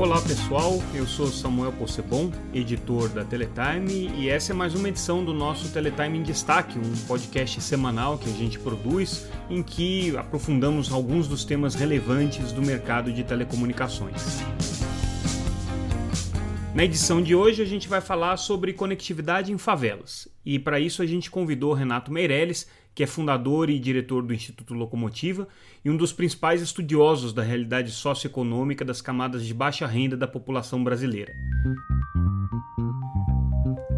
Olá pessoal, eu sou Samuel Possebon, editor da Teletime, e essa é mais uma edição do nosso Teletime em Destaque, um podcast semanal que a gente produz em que aprofundamos alguns dos temas relevantes do mercado de telecomunicações. Na edição de hoje a gente vai falar sobre conectividade em favelas, e para isso a gente convidou Renato Meirelles, que é fundador e diretor do Instituto Locomotiva e um dos principais estudiosos da realidade socioeconômica das camadas de baixa renda da população brasileira.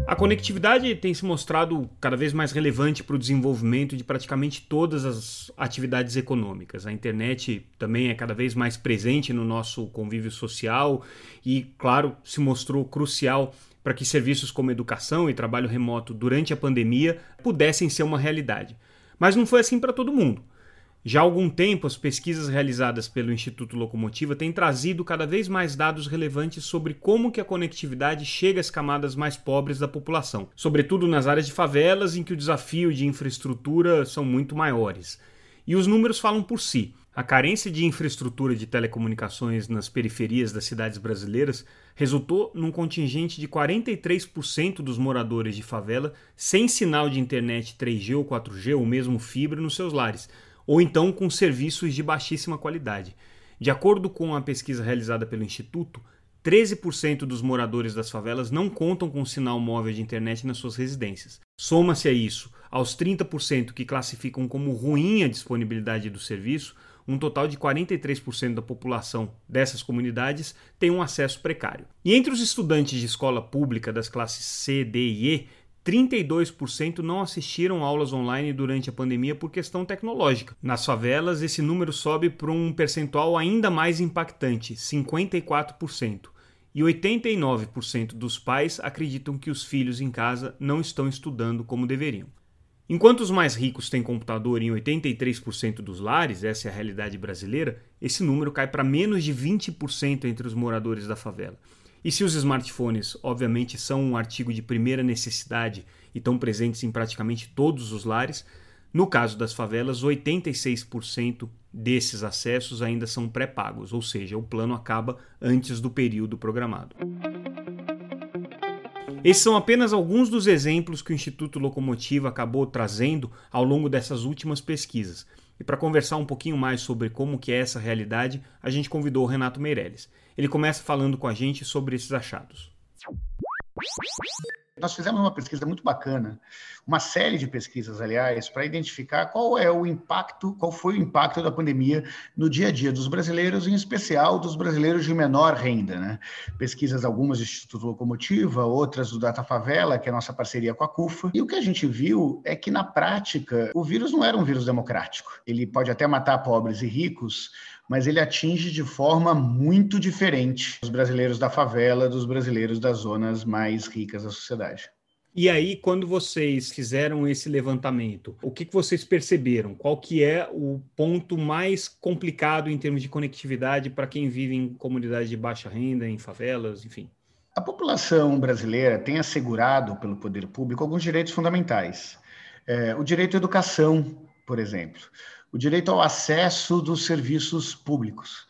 A conectividade tem se mostrado cada vez mais relevante para o desenvolvimento de praticamente todas as atividades econômicas. A internet também é cada vez mais presente no nosso convívio social e, claro, se mostrou crucial para que serviços como educação e trabalho remoto durante a pandemia pudessem ser uma realidade. Mas não foi assim para todo mundo. Já há algum tempo, as pesquisas realizadas pelo Instituto Locomotiva têm trazido cada vez mais dados relevantes sobre como que a conectividade chega às camadas mais pobres da população, sobretudo nas áreas de favelas em que o desafio de infraestrutura são muito maiores. E os números falam por si. A carência de infraestrutura de telecomunicações nas periferias das cidades brasileiras resultou num contingente de 43% dos moradores de favela sem sinal de internet 3G ou 4G ou mesmo fibra nos seus lares, ou então com serviços de baixíssima qualidade. De acordo com a pesquisa realizada pelo Instituto, 13% dos moradores das favelas não contam com sinal móvel de internet nas suas residências. Soma-se a isso aos 30% que classificam como ruim a disponibilidade do serviço, um total de 43% da população dessas comunidades tem um acesso precário. E entre os estudantes de escola pública das classes C, D e E, 32% não assistiram aulas online durante a pandemia por questão tecnológica. Nas favelas, esse número sobe para um percentual ainda mais impactante, 54%. E 89% dos pais acreditam que os filhos em casa não estão estudando como deveriam. Enquanto os mais ricos têm computador em 83% dos lares, essa é a realidade brasileira, esse número cai para menos de 20% entre os moradores da favela. E se os smartphones, obviamente, são um artigo de primeira necessidade e estão presentes em praticamente todos os lares, no caso das favelas, 86% desses acessos ainda são pré-pagos, ou seja, o plano acaba antes do período programado. Esses são apenas alguns dos exemplos que o Instituto Locomotiva acabou trazendo ao longo dessas últimas pesquisas. E para conversar um pouquinho mais sobre como que é essa realidade, a gente convidou o Renato Meirelles. Ele começa falando com a gente sobre esses achados. Nós fizemos uma pesquisa muito bacana, uma série de pesquisas, aliás, para identificar qual é o impacto, qual foi o impacto da pandemia no dia a dia dos brasileiros, em especial dos brasileiros de menor renda. Né? Pesquisas algumas do Instituto Locomotiva, outras do Data Favela, que é a nossa parceria com a CUFA. E o que a gente viu é que, na prática, o vírus não era um vírus democrático. Ele pode até matar pobres e ricos, mas ele atinge de forma muito diferente os brasileiros da favela dos brasileiros das zonas mais ricas da sociedade. E aí, quando vocês fizeram esse levantamento, o que, que vocês perceberam? Qual que é o ponto mais complicado em termos de conectividade para quem vive em comunidades de baixa renda, em favelas, enfim? A população brasileira tem assegurado pelo poder público alguns direitos fundamentais. É, o direito à educação, por exemplo o direito ao acesso dos serviços públicos.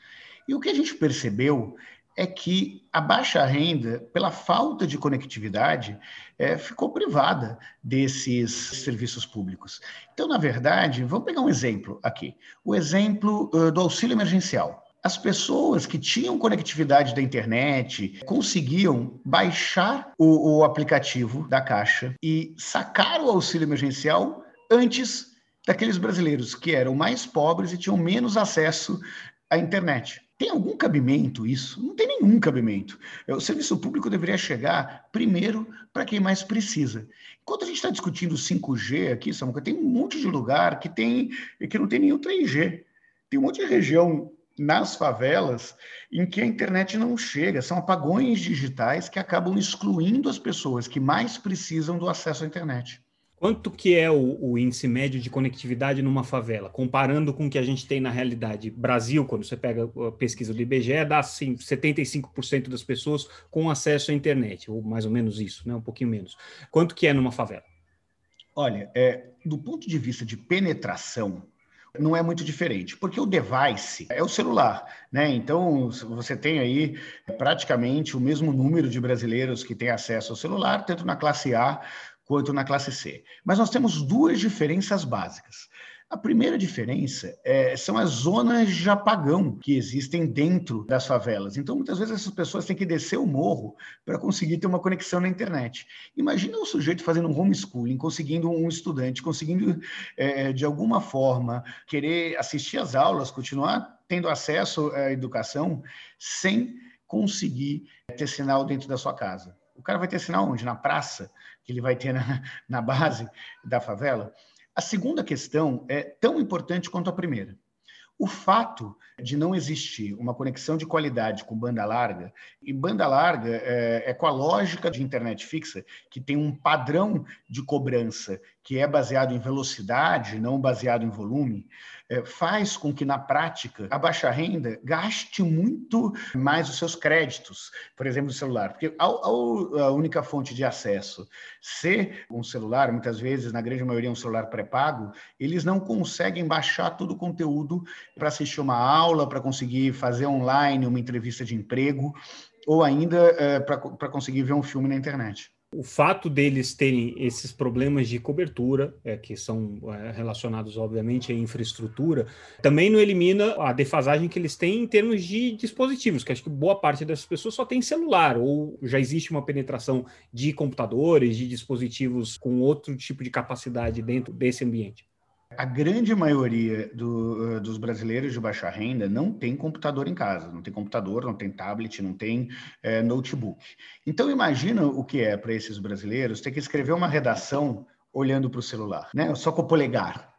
E o que a gente percebeu é que a baixa renda, pela falta de conectividade, é, ficou privada desses serviços públicos. Então, na verdade, vamos pegar um exemplo aqui: o exemplo do auxílio emergencial. As pessoas que tinham conectividade da internet conseguiam baixar o, o aplicativo da Caixa e sacar o auxílio emergencial antes daqueles brasileiros que eram mais pobres e tinham menos acesso à internet. Tem algum cabimento isso? Não tem nenhum cabimento. O serviço público deveria chegar primeiro para quem mais precisa. Enquanto a gente está discutindo 5G aqui, Samuca, tem um monte de lugar que, tem, que não tem nenhum 3G. Tem um monte de região nas favelas em que a internet não chega. São apagões digitais que acabam excluindo as pessoas que mais precisam do acesso à internet. Quanto que é o, o, índice médio de conectividade numa favela, comparando com o que a gente tem na realidade? Brasil, quando você pega a pesquisa do IBGE, dá assim, 75% das pessoas com acesso à internet, ou mais ou menos isso, né? um pouquinho menos. Quanto que é numa favela? Olha, é, do ponto de vista de penetração, não é muito diferente, porque o device é o celular, né? Então, você tem aí praticamente o mesmo número de brasileiros que têm acesso ao celular, tanto na classe A quanto na classe C. Mas nós temos duas diferenças básicas. A primeira diferença é, são as zonas de apagão que existem dentro das favelas. Então, muitas vezes, essas pessoas têm que descer o morro para conseguir ter uma conexão na internet. Imagina um sujeito fazendo um homeschooling, conseguindo um estudante, conseguindo, é, de alguma forma, querer assistir às aulas, continuar tendo acesso à educação, sem conseguir ter sinal dentro da sua casa. O cara vai ter sinal onde? Na praça, que ele vai ter na, na base da favela? A segunda questão é tão importante quanto a primeira. O fato de não existir uma conexão de qualidade com banda larga, e banda larga é, é, com a lógica de internet fixa, que tem um padrão de cobrança que é baseado em velocidade, não baseado em volume, é, faz com que, na prática, a baixa renda gaste muito mais os seus créditos, por exemplo, o celular. Porque a única fonte de acesso ser um celular, muitas vezes, na grande maioria, um celular pré-pago, eles não conseguem baixar todo o conteúdo para assistir uma aula, para conseguir fazer online uma entrevista de emprego, ou ainda é, para conseguir ver um filme na internet o fato deles terem esses problemas de cobertura, é, que são é, relacionados, obviamente, à infraestrutura, também não elimina a defasagem que eles têm em termos de dispositivos, que acho que boa parte dessas pessoas só tem celular, ou já existe uma penetração de computadores, de dispositivos com outro tipo de capacidade dentro desse ambiente. A grande maioria do, eh, dos brasileiros de baixa renda não tem computador em casa, não tem computador, não tem tablet, não tem é, notebook. Então imagina o que é para esses brasileiros ter que escrever uma redação olhando para o celular, né? Só com o polegar.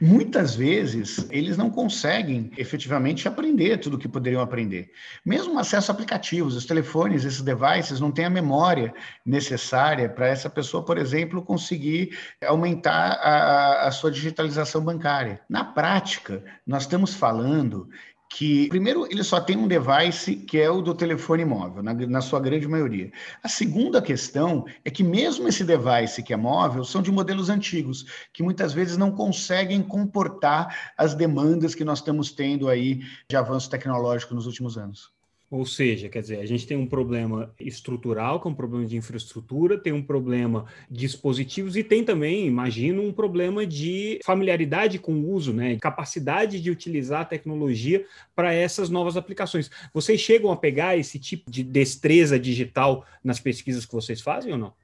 Muitas vezes eles não conseguem efetivamente aprender tudo o que poderiam aprender. Mesmo acesso a aplicativos, os telefones, esses devices não têm a memória necessária para essa pessoa, por exemplo, conseguir aumentar a, a sua digitalização bancária. Na prática, nós estamos falando que, primeiro, ele só tem um device que é o do telefone móvel, na, na, sua grande maioria. A segunda questão é que, mesmo esse device que é móvel, são de modelos antigos, que muitas vezes não conseguem comportar as demandas que nós estamos tendo aí de avanço tecnológico nos últimos anos. Ou seja, quer dizer, a gente tem um problema estrutural, que é um problema de infraestrutura, tem um problema de dispositivos e tem também, imagino, um problema de familiaridade com o uso, né? Capacidade de utilizar a tecnologia para essas novas aplicações. Vocês chegam a pegar esse tipo de destreza digital nas pesquisas que vocês fazem ou não?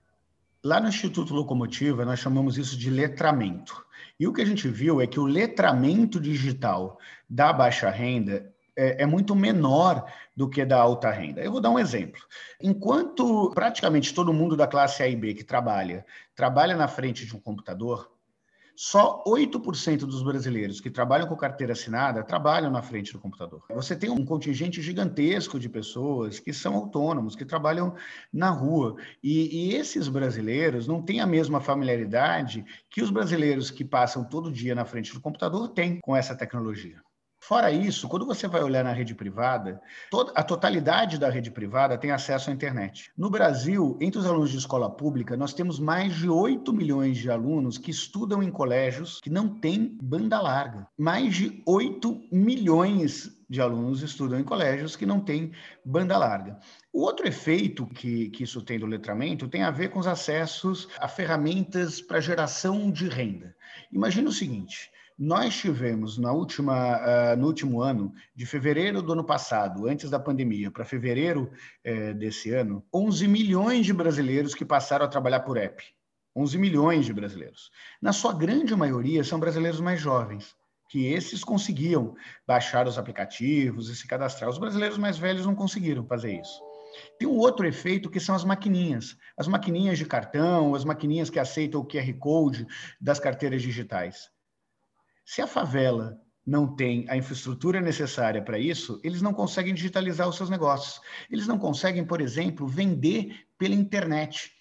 Lá no Instituto Locomotiva, nós chamamos isso de letramento. E o que a gente viu é que o letramento digital da baixa renda é, é, muito menor do que da alta renda. Eu vou dar um exemplo. Enquanto praticamente todo mundo da classe A e B que trabalha, trabalha na frente de um computador, só 8% dos brasileiros que trabalham com carteira assinada trabalham na frente do computador. Você tem um contingente gigantesco de pessoas que são autônomos, que trabalham na rua. E, e esses brasileiros não têm a mesma familiaridade que os brasileiros que passam todo dia na frente do computador têm com essa tecnologia. Fora isso, quando você vai olhar na rede privada, toda, a totalidade da rede privada tem acesso à internet. No Brasil, entre os alunos de escola pública, nós temos mais de 8 milhões de alunos que estudam em colégios que não têm banda larga. Mais de 8 milhões de alunos estudam em colégios que não têm banda larga. O outro efeito que, que isso tem do letramento tem a ver com os acessos a ferramentas para geração de renda. Imagina o seguinte: nós tivemos na última, uh, no último ano, de fevereiro do ano passado, antes da pandemia, para fevereiro uh, desse ano, 11 milhões de brasileiros que passaram a trabalhar por app. 11 milhões de brasileiros. Na sua grande maioria, são brasileiros mais jovens, que esses conseguiam baixar os aplicativos e se cadastrar. Os brasileiros mais velhos não conseguiram fazer isso. Tem um outro efeito que são as maquininhas. As maquininhas de cartão, as maquininhas que aceitam o QR Code das carteiras digitais. Se a favela não tem a infraestrutura necessária para isso, eles não conseguem digitalizar os seus negócios. Eles não conseguem, por exemplo, vender pela internet.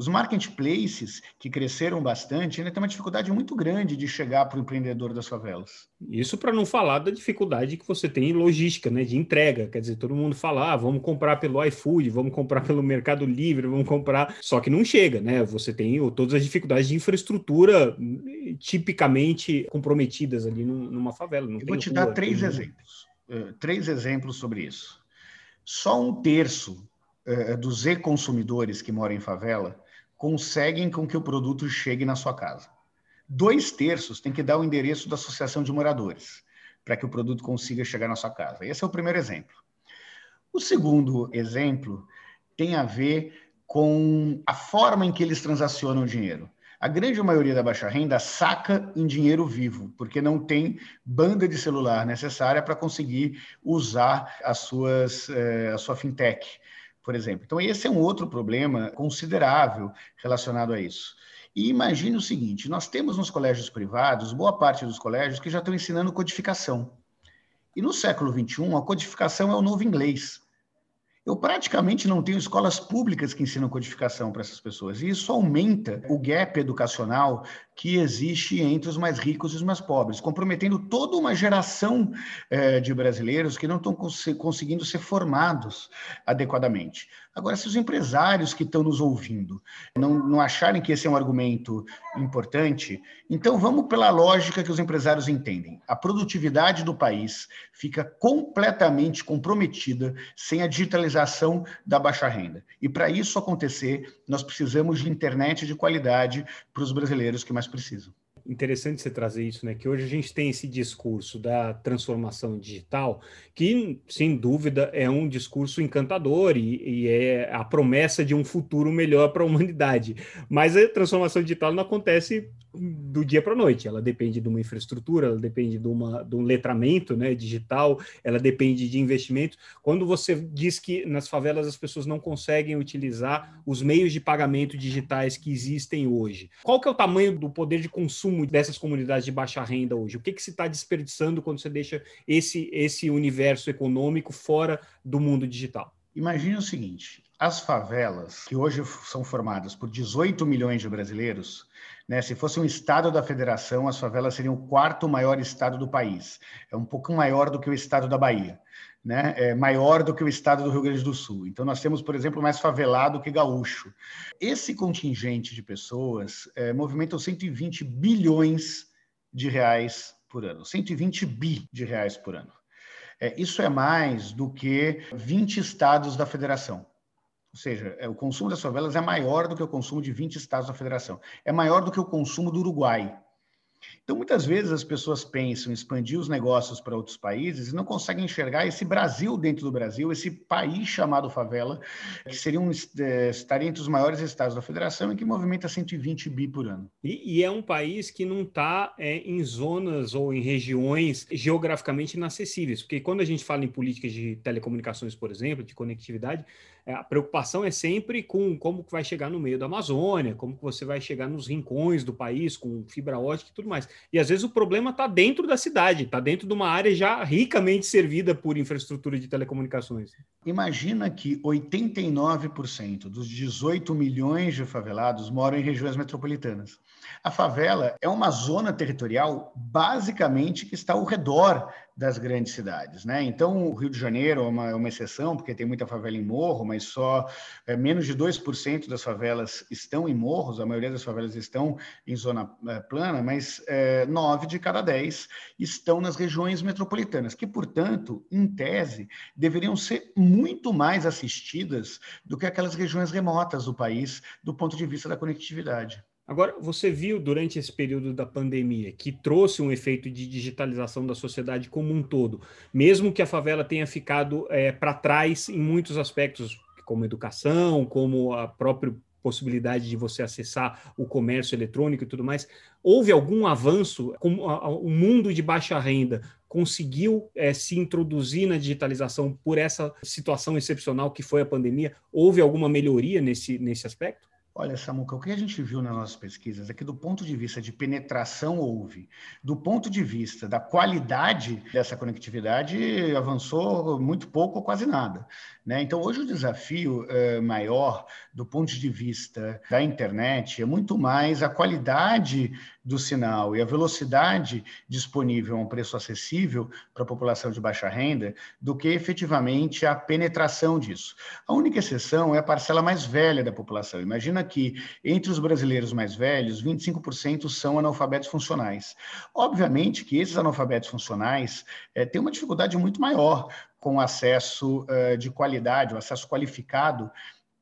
Os marketplaces, que cresceram bastante, ainda tem uma dificuldade muito grande de chegar para o empreendedor das favelas. Isso para não falar da dificuldade que você tem em logística, né, de entrega. Quer dizer, todo mundo fala, ah, vamos comprar pelo iFood, vamos comprar pelo Mercado Livre, vamos comprar. Só que não chega, né? Você tem todas as dificuldades de infraestrutura tipicamente comprometidas ali numa favela. Eu vou te rua, dar três exemplos. Uh, três exemplos sobre isso. Só um terço uh, dos e-consumidores que moram em favela conseguem com que o produto chegue na sua casa. Dois terços tem que dar o endereço da associação de moradores para que o produto consiga chegar na sua casa. Esse é o primeiro exemplo. O segundo exemplo tem a ver com a forma em que eles transacionam o dinheiro. A grande maioria da baixa renda saca em dinheiro vivo, porque não tem banda de celular necessária para conseguir usar as suas, eh, a sua fintech por exemplo. Então, esse é um outro problema considerável relacionado a isso. E imagine o seguinte: nós temos nos colégios privados, boa parte dos colégios que já estão ensinando codificação. E no século XXI, a codificação é o novo inglês. Eu praticamente não tenho escolas públicas que ensinam codificação para essas pessoas. E isso aumenta o gap educacional que existe entre os mais ricos e os mais pobres, comprometendo toda uma geração eh, de brasileiros que não estão cons conseguindo ser formados adequadamente. Agora, se os empresários que estão nos ouvindo não, não acharem que esse é um argumento importante, então vamos pela lógica que os empresários entendem. A produtividade do país fica completamente comprometida sem a digitalização da baixa renda. E para isso acontecer, nós precisamos de internet de qualidade para os brasileiros que mais precisam interessante você trazer isso, né? Que hoje a gente tem esse discurso da transformação digital, que sem dúvida é um discurso encantador e, e é a promessa de um futuro melhor para a humanidade. Mas a transformação digital não acontece do dia para a noite. Ela depende de uma infraestrutura, ela depende de, uma, de um letramento né, digital, ela depende de investimento. Quando você diz que nas favelas as pessoas não conseguem utilizar os meios de pagamento digitais que existem hoje, qual que é o tamanho do poder de consumo dessas comunidades de baixa renda hoje? O que, que se está desperdiçando quando você deixa esse, esse universo econômico fora do mundo digital? Imagine o seguinte: as favelas, que hoje são formadas por 18 milhões de brasileiros, né, se fosse um estado da federação, as favelas seriam o quarto maior estado do país. É um pouco maior do que o estado da Bahia. Né, é maior do que o estado do Rio Grande do Sul. Então, nós temos, por exemplo, mais favelado que gaúcho. Esse contingente de pessoas é, movimenta 120 bilhões de reais por ano. 120 bi de reais por ano. É, isso é mais do que 20 estados da federação. Ou seja, é, o consumo das favelas é maior do que o consumo de 20 estados da federação. É maior do que o consumo do Uruguai. Então, muitas vezes as pessoas pensam em expandir os negócios para outros países e não conseguem enxergar esse Brasil dentro do Brasil, esse país chamado favela, que seria um, é, estaria entre os maiores estados da federação e que movimenta 120 bi por ano. E, e é um país que não está é, em zonas ou em regiões geograficamente inacessíveis, porque quando a gente fala em políticas de telecomunicações, por exemplo, de conectividade, a preocupação é sempre com como que vai chegar no meio da Amazônia, como que você vai chegar nos rincões do país com fibra ótica e tudo mais. E às vezes o problema está dentro da cidade, está dentro de uma área já ricamente servida por infraestrutura de telecomunicações. Imagina que 89% dos 18 milhões de favelados moram em regiões metropolitanas. A favela é uma zona territorial basicamente que está ao redor das grandes cidades, né? Então, o Rio de Janeiro é uma, é uma exceção, porque tem muita favela em morro, mas só é, menos de 2% das favelas estão em morros, a maioria das favelas estão em zona é, plana, mas é, 9 de cada 10 estão nas regiões metropolitanas, que, portanto, em tese, deveriam ser muito mais assistidas do que aquelas regiões remotas do país, do ponto de vista da conectividade. Agora, você viu durante esse período da pandemia que trouxe um efeito de digitalização da sociedade como um todo, mesmo que a favela tenha ficado é, para trás em muitos aspectos, como educação, como a própria possibilidade de você acessar o comércio eletrônico e tudo mais. Houve algum avanço? O mundo de baixa renda conseguiu é, se introduzir na digitalização por essa situação excepcional que foi a pandemia? Houve alguma melhoria nesse, nesse aspecto? Olha, Samuca, o que a gente viu nas nossas pesquisas é que, do ponto de vista de penetração, houve. Do ponto de vista da qualidade dessa conectividade, avançou muito pouco ou quase nada. Né? Então, hoje, o desafio eh, maior, do ponto de vista da internet, é muito mais a qualidade do sinal e a velocidade disponível a um preço acessível para a população de baixa renda do que efetivamente a penetração disso. A única exceção é a parcela mais velha da população. Imagina que entre os brasileiros mais velhos, 25% são analfabetos funcionais. Obviamente que esses analfabetos funcionais é, têm uma dificuldade muito maior com acesso uh, de qualidade, o acesso qualificado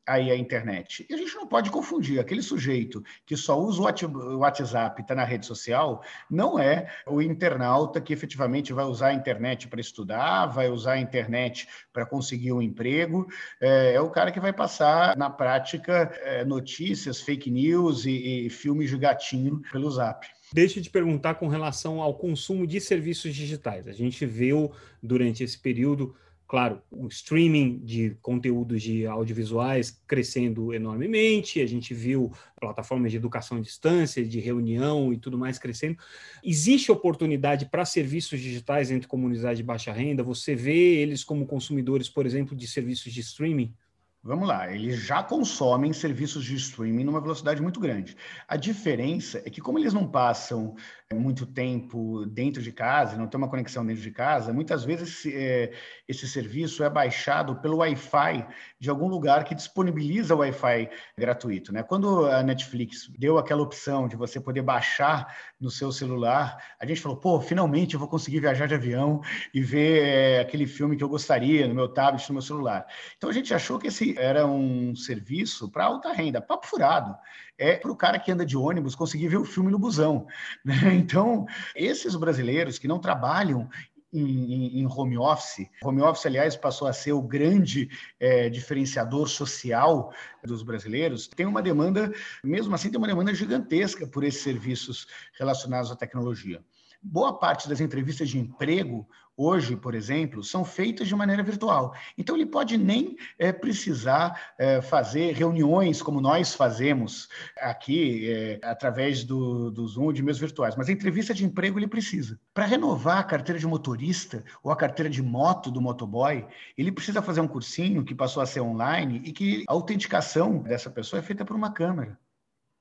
aí a internet. E a gente não pode confundir. Aquele sujeito que só usa o WhatsApp e está na rede social não é o internauta que efetivamente vai usar a internet para estudar, vai usar a internet para conseguir um emprego. É, é, o cara que vai passar, na prática, é, notícias, fake news e, e filmes de gatinho pelo Zap. Deixa eu te perguntar com relação ao consumo de serviços digitais. A gente viu durante esse período claro, o streaming de conteúdos de audiovisuais crescendo enormemente, a gente viu plataformas de educação à distância, de reunião e tudo mais crescendo. Existe oportunidade para serviços digitais entre comunidades de baixa renda? Você vê eles como consumidores, por exemplo, de serviços de streaming? Vamos lá, eles já consomem serviços de streaming numa velocidade muito grande. A diferença é que, como eles não passam muito tempo dentro de casa, não tem uma conexão dentro de casa, muitas vezes esse, é, esse serviço é baixado pelo Wi-Fi de algum lugar que disponibiliza o Wi-Fi gratuito. Né? Quando a Netflix deu aquela opção de você poder baixar no seu celular, a gente falou, pô, finalmente eu vou conseguir viajar de avião e ver é, aquele filme que eu gostaria no meu tablet, no meu celular. Então a gente achou que esse era um serviço para alta renda, papo furado é para o cara que anda de ônibus conseguir ver o filme no busão. Né? Então, esses brasileiros que não trabalham em, em, home office. Home office, aliás, passou a ser o grande é, diferenciador social dos brasileiros. Tem uma demanda, mesmo assim, tem uma demanda gigantesca por esses serviços relacionados à tecnologia. Boa parte das entrevistas de emprego hoje, por exemplo, são feitas de maneira virtual. Então, ele pode nem é, precisar é, fazer reuniões como nós fazemos aqui, é, através do, do Zoom, de meios virtuais, mas a entrevista de emprego ele precisa. Para renovar a carteira de motorista ou a carteira de moto do motoboy, ele precisa fazer um cursinho que passou a ser online e que a autenticação dessa pessoa é feita por uma câmera.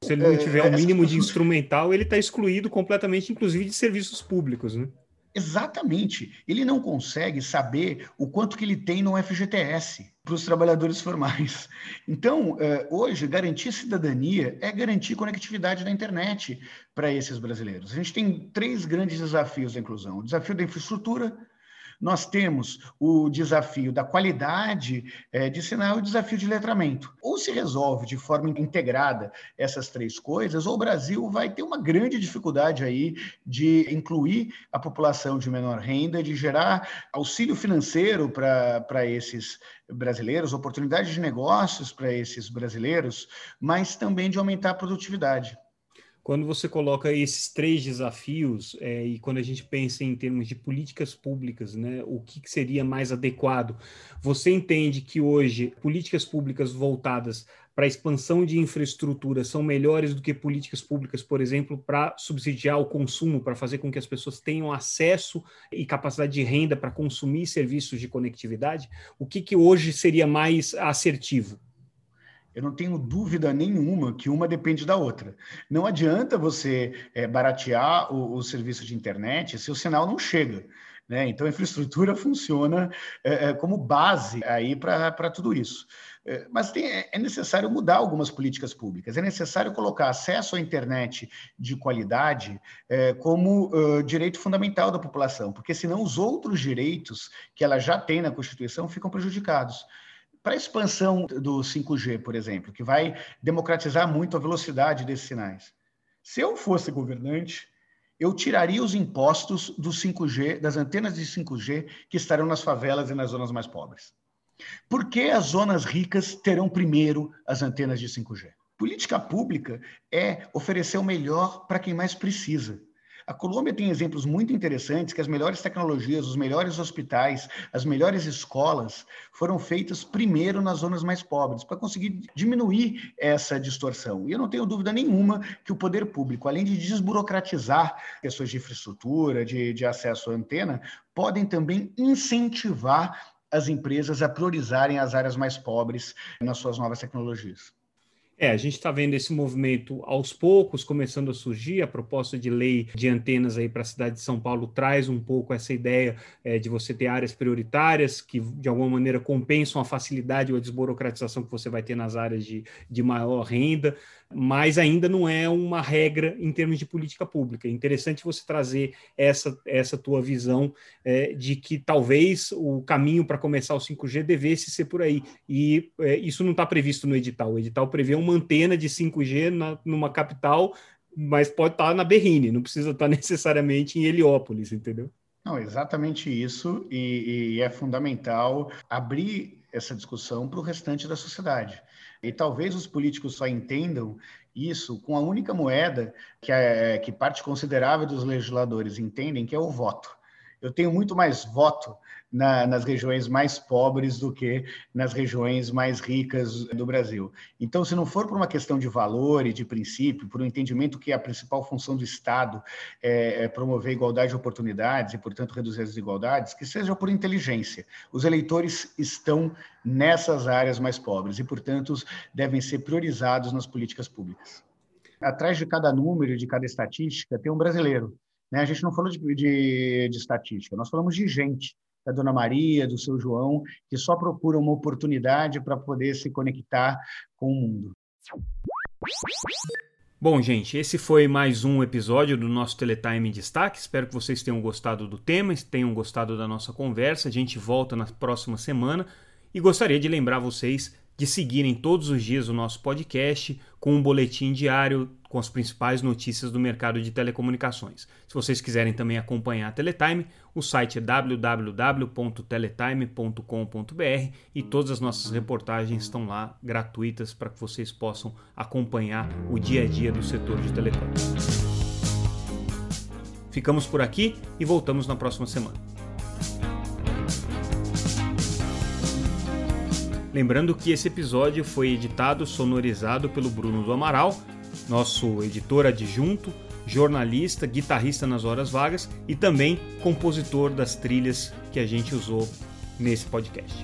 Se ele não tiver o um mínimo de instrumental, ele está excluído completamente, inclusive de serviços públicos, né? Exatamente. Ele não consegue saber o quanto que ele tem no FGTS para os trabalhadores formais. Então, eh, hoje, garantir cidadania é garantir conectividade da internet para esses brasileiros. A gente tem três grandes desafios da inclusão: o desafio da infraestrutura, nós temos o desafio da qualidade é, de sinal e o desafio de letramento. Ou se resolve de forma integrada essas três coisas, ou o Brasil vai ter uma grande dificuldade aí de incluir a população de menor renda, de gerar auxílio financeiro para esses brasileiros, oportunidades de negócios para esses brasileiros, mas também de aumentar a produtividade. Quando você coloca esses três desafios, é, e quando a gente pensa em termos de políticas públicas, né, o que, que seria mais adequado, você entende que hoje políticas públicas voltadas para a expansão de infraestrutura são melhores do que políticas públicas, por exemplo, para subsidiar o consumo, para fazer com que as pessoas tenham acesso e capacidade de renda para consumir serviços de conectividade? O que, que hoje seria mais assertivo? Eu não tenho dúvida nenhuma que uma depende da outra. Não adianta você é, baratear o, o, serviço de internet se o sinal não chega. Né? Então, a infraestrutura funciona é, como base aí para tudo isso. É, mas tem, é, é necessário mudar algumas políticas públicas. É necessário colocar acesso à internet de qualidade é, como direito fundamental da população, porque senão os outros direitos que ela já tem na Constituição ficam prejudicados para a expansão do 5G, por exemplo, que vai democratizar muito a velocidade desses sinais. Se eu fosse governante, eu tiraria os impostos do 5G, das antenas de 5G que estarão nas favelas e nas zonas mais pobres. Por que as zonas ricas terão primeiro as antenas de 5G? Política pública é oferecer o melhor para quem mais precisa. A Colômbia tem exemplos muito interessantes que as melhores tecnologias, os melhores hospitais, as melhores escolas foram feitas primeiro nas zonas mais pobres, para conseguir diminuir essa distorção. E eu não tenho dúvida nenhuma que o poder público, além de desburocratizar questões de infraestrutura, de, de acesso à antena, podem também incentivar as empresas a priorizarem as áreas mais pobres nas suas novas tecnologias. É, a gente está vendo esse movimento aos poucos começando a surgir. A proposta de lei de antenas aí para a cidade de São Paulo traz um pouco essa ideia é, de você ter áreas prioritárias que, de alguma maneira, compensam a facilidade ou a desburocratização que você vai ter nas áreas de, de maior renda mas ainda não é uma regra em termos de política pública. É interessante você trazer essa, essa tua visão é, de que talvez o caminho para começar o 5G devesse ser por aí. E é, isso não está previsto no edital. O edital prevê uma antena de 5G na, numa capital, mas pode estar tá na Berrine, não precisa estar tá necessariamente em Heliópolis, entendeu? Não, exatamente isso, e, e é fundamental abrir essa discussão para o restante da sociedade. E talvez os políticos só entendam isso com a única moeda que, é, que parte considerável dos legisladores entendem, que é o voto. Eu tenho muito mais voto na, nas regiões mais pobres do que nas regiões mais ricas do Brasil. Então, se não for por uma questão de valor e de princípio, por um entendimento que a principal função do Estado é, é promover igualdade de oportunidades e, portanto, reduzir as desigualdades, que seja por inteligência. Os eleitores estão nessas áreas mais pobres e, portanto, devem ser priorizados nas políticas públicas. Atrás de cada número, de cada estatística, tem um brasileiro. Né? A gente não falou de, de, de estatística, nós falamos de gente da Dona Maria, do seu João, que só procuram uma oportunidade para poder se conectar com o mundo. Bom, gente, esse foi mais um episódio do nosso Teletime em Destaque. Espero que vocês tenham gostado do tema, tenham gostado da nossa conversa. A gente volta na próxima semana e gostaria de lembrar vocês de seguirem todos os dias o nosso podcast com um boletim diário com as principais notícias do mercado de telecomunicações. Se vocês quiserem também acompanhar a Teletime, o site é www.teletime.com.br e todas as nossas reportagens estão lá gratuitas para que vocês possam acompanhar o dia a dia do setor de telecom. Ficamos por aqui e voltamos na próxima semana. Lembrando que esse episódio foi editado, sonorizado pelo Bruno do Amaral, nosso editor adjunto, jornalista, guitarrista nas horas vagas e também compositor das trilhas que a gente usou nesse podcast.